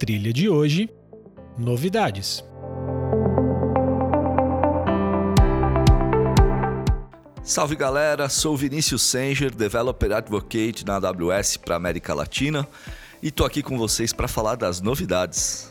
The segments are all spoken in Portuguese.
trilha de hoje: novidades. Salve galera, sou Vinícius Sanger, Developer Advocate na AWS para América Latina e tô aqui com vocês para falar das novidades.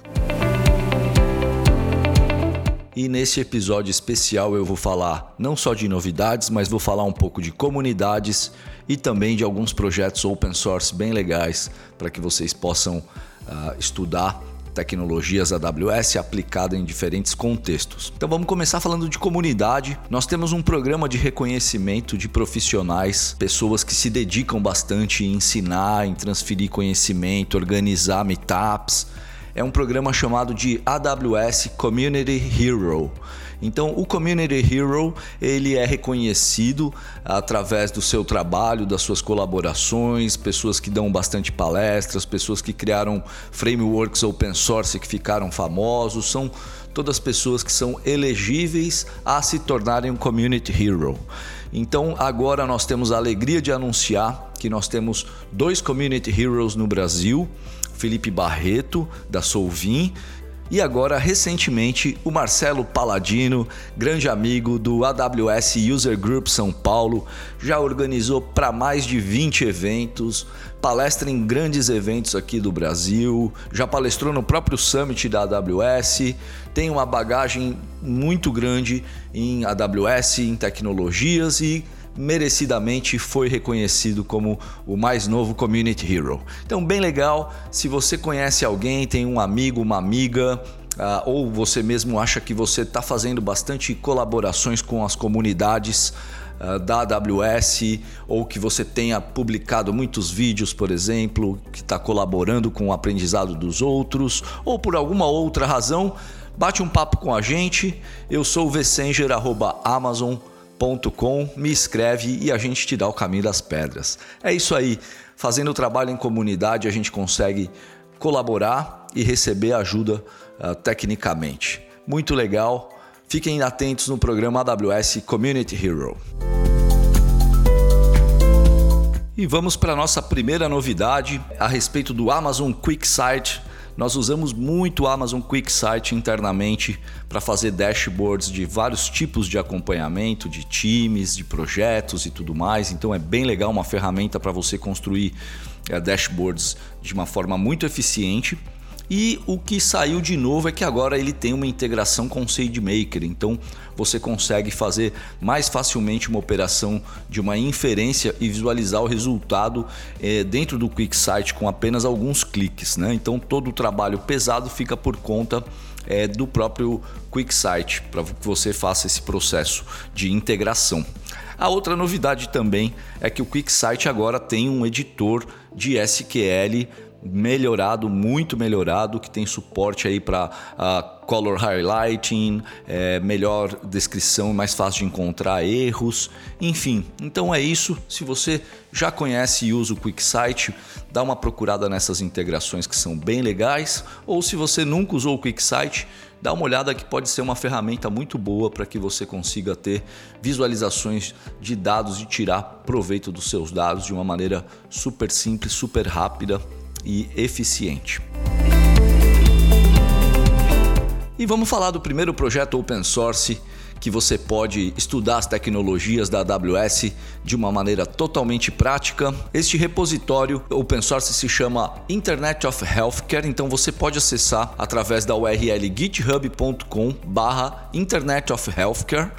E nesse episódio especial eu vou falar não só de novidades, mas vou falar um pouco de comunidades e também de alguns projetos open source bem legais para que vocês possam uh, estudar tecnologias AWS aplicada em diferentes contextos. Então vamos começar falando de comunidade. Nós temos um programa de reconhecimento de profissionais, pessoas que se dedicam bastante em ensinar, em transferir conhecimento, organizar meetups é um programa chamado de AWS Community Hero. Então, o Community Hero ele é reconhecido através do seu trabalho, das suas colaborações, pessoas que dão bastante palestras, pessoas que criaram frameworks open source que ficaram famosos, são todas pessoas que são elegíveis a se tornarem um Community Hero. Então, agora nós temos a alegria de anunciar que nós temos dois Community Heroes no Brasil. Felipe Barreto, da Solvin, e agora, recentemente, o Marcelo Paladino, grande amigo do AWS User Group São Paulo, já organizou para mais de 20 eventos, palestra em grandes eventos aqui do Brasil, já palestrou no próprio Summit da AWS, tem uma bagagem muito grande em AWS, em tecnologias e merecidamente foi reconhecido como o mais novo Community Hero. Então, bem legal. Se você conhece alguém, tem um amigo, uma amiga, Uh, ou você mesmo acha que você está fazendo bastante colaborações com as comunidades uh, da AWS, ou que você tenha publicado muitos vídeos, por exemplo, que está colaborando com o aprendizado dos outros, ou por alguma outra razão, bate um papo com a gente. Eu sou o vsenger.amazon.com com, me escreve e a gente te dá o caminho das pedras. É isso aí. Fazendo o trabalho em comunidade, a gente consegue colaborar e receber ajuda uh, tecnicamente. Muito legal. Fiquem atentos no programa AWS Community Hero. E vamos para a nossa primeira novidade a respeito do Amazon QuickSight nós usamos muito o Amazon QuickSight internamente para fazer dashboards de vários tipos de acompanhamento, de times, de projetos e tudo mais. Então é bem legal uma ferramenta para você construir é, dashboards de uma forma muito eficiente e o que saiu de novo é que agora ele tem uma integração com o SageMaker, então você consegue fazer mais facilmente uma operação de uma inferência e visualizar o resultado é, dentro do QuickSight com apenas alguns cliques. Né? Então todo o trabalho pesado fica por conta é, do próprio QuickSight para que você faça esse processo de integração. A outra novidade também é que o QuickSight agora tem um editor de SQL melhorado, muito melhorado, que tem suporte aí para uh, ah, color highlighting, é, melhor descrição, mais fácil de encontrar erros, enfim. Então é isso. Se você já conhece e usa o QuickSight, dá uma procurada nessas integrações que são bem legais, ou se você nunca usou o QuickSight, dá uma olhada que pode ser uma ferramenta muito boa para que você consiga ter visualizações de dados e tirar proveito dos seus dados de uma maneira super simples, super rápida e eficiente. E vamos falar do primeiro projeto open source que você pode estudar as tecnologias da AWS de uma maneira totalmente prática. Este repositório open source se chama Internet of Healthcare, então você pode acessar através da URL github.com/barra Internet of Healthcare.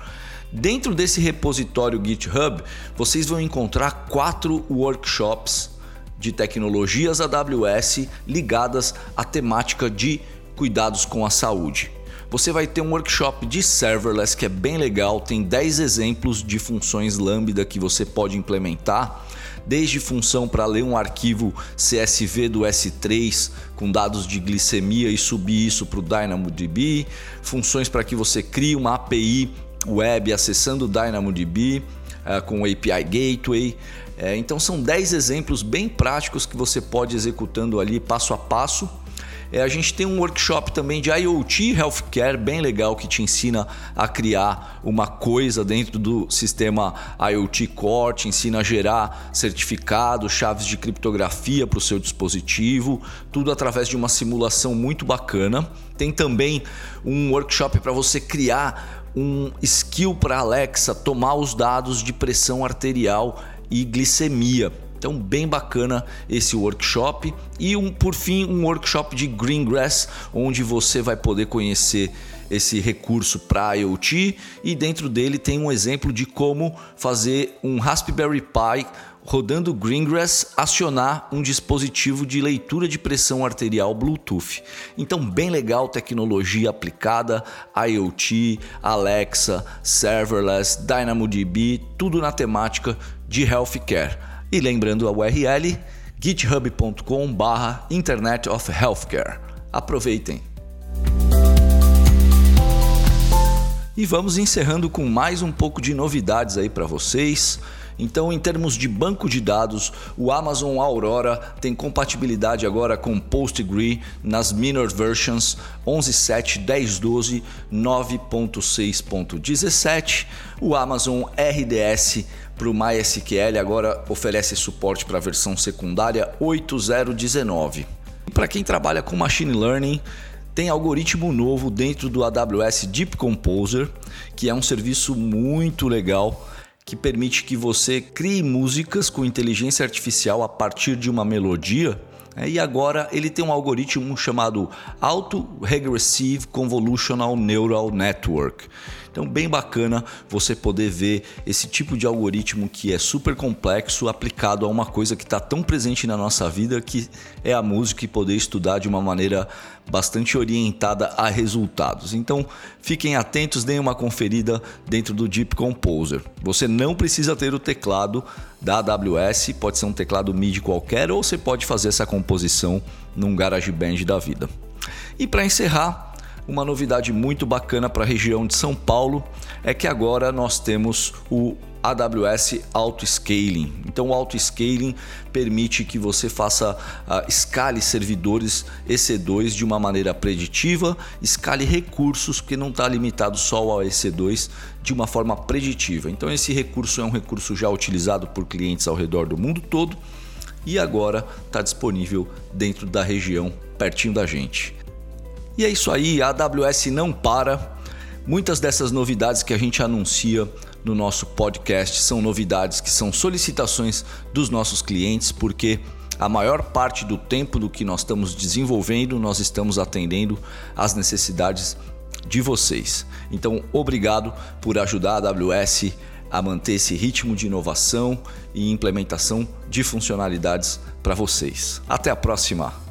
Dentro desse repositório GitHub, vocês vão encontrar quatro workshops de tecnologias AWS ligadas à temática de cuidados com a saúde. Você vai ter um workshop de serverless que é bem legal, tem 10 exemplos de funções Lambda que você pode implementar, desde função para ler um arquivo CSV do S3 com dados de glicemia e subir isso para o DynamoDB, funções para que você crie uma API web acessando o DynamoDB uh, com o API Gateway, é, então são 10 exemplos bem práticos que você pode executando ali passo a passo. é, a gente tem um workshop também de IoT Healthcare bem legal que te ensina a criar uma coisa dentro do sistema IoT Core, te ensina a gerar certificados, chaves de criptografia para o seu dispositivo, tudo através de uma simulação muito bacana. Tem também um workshop para você criar um skill para Alexa tomar os dados de pressão arterial e glicemia. Então, bem bacana esse workshop. E um, por fim, um workshop de Greengrass, onde você vai poder conhecer esse recurso para IoT e dentro dele tem um exemplo de como fazer um Raspberry Pi rodando Greengrass acionar um dispositivo de leitura de pressão arterial Bluetooth. Então, bem legal, tecnologia aplicada, IoT, Alexa, serverless, DynamoDB, tudo na temática de healthcare. E lembrando a URL github.com/barra Internet of Healthcare. Aproveitem! E vamos encerrando com mais um pouco de novidades aí para vocês. Então, em termos de banco de dados, o Amazon Aurora tem compatibilidade agora com PostgreSQL nas minor versions 11.7, 10.12, 9.6.17. O Amazon RDS para o MySQL agora oferece suporte para a versão secundária 8.0.19. Para quem trabalha com machine learning, tem algoritmo novo dentro do AWS Deep Composer, que é um serviço muito legal que permite que você crie músicas com inteligência artificial a partir de uma melodia. Né? E agora ele tem um algoritmo chamado Auto Regressive Convolutional Neural Network. Então, bem bacana você poder ver esse tipo de algoritmo que é super complexo aplicado a uma coisa que está tão presente na nossa vida que é a música e poder estudar de uma maneira bastante orientada a resultados. Então, fiquem atentos, deem uma conferida dentro do Deep Composer. Você não precisa ter o teclado da AWS, pode ser um teclado MIDI qualquer ou você pode fazer essa composição num GarageBand da vida. E para encerrar, uma novidade muito bacana para a região de São Paulo é que agora nós temos o AWS Auto Scaling. Então, o Auto Scaling permite que você faça uh, escale servidores EC2 de uma maneira preditiva, escale recursos, que não está limitado só ao EC2, de uma forma preditiva. Então, esse recurso é um recurso já utilizado por clientes ao redor do mundo todo e agora está disponível dentro da região, pertinho da gente. E é isso aí, a AWS não para. Muitas dessas novidades que a gente anuncia no nosso podcast são novidades que são solicitações dos nossos clientes, porque a maior parte do tempo do que nós estamos desenvolvendo, nós estamos atendendo às necessidades de vocês. Então, obrigado por ajudar a AWS a manter esse ritmo de inovação e implementação de funcionalidades para vocês. Até a próxima!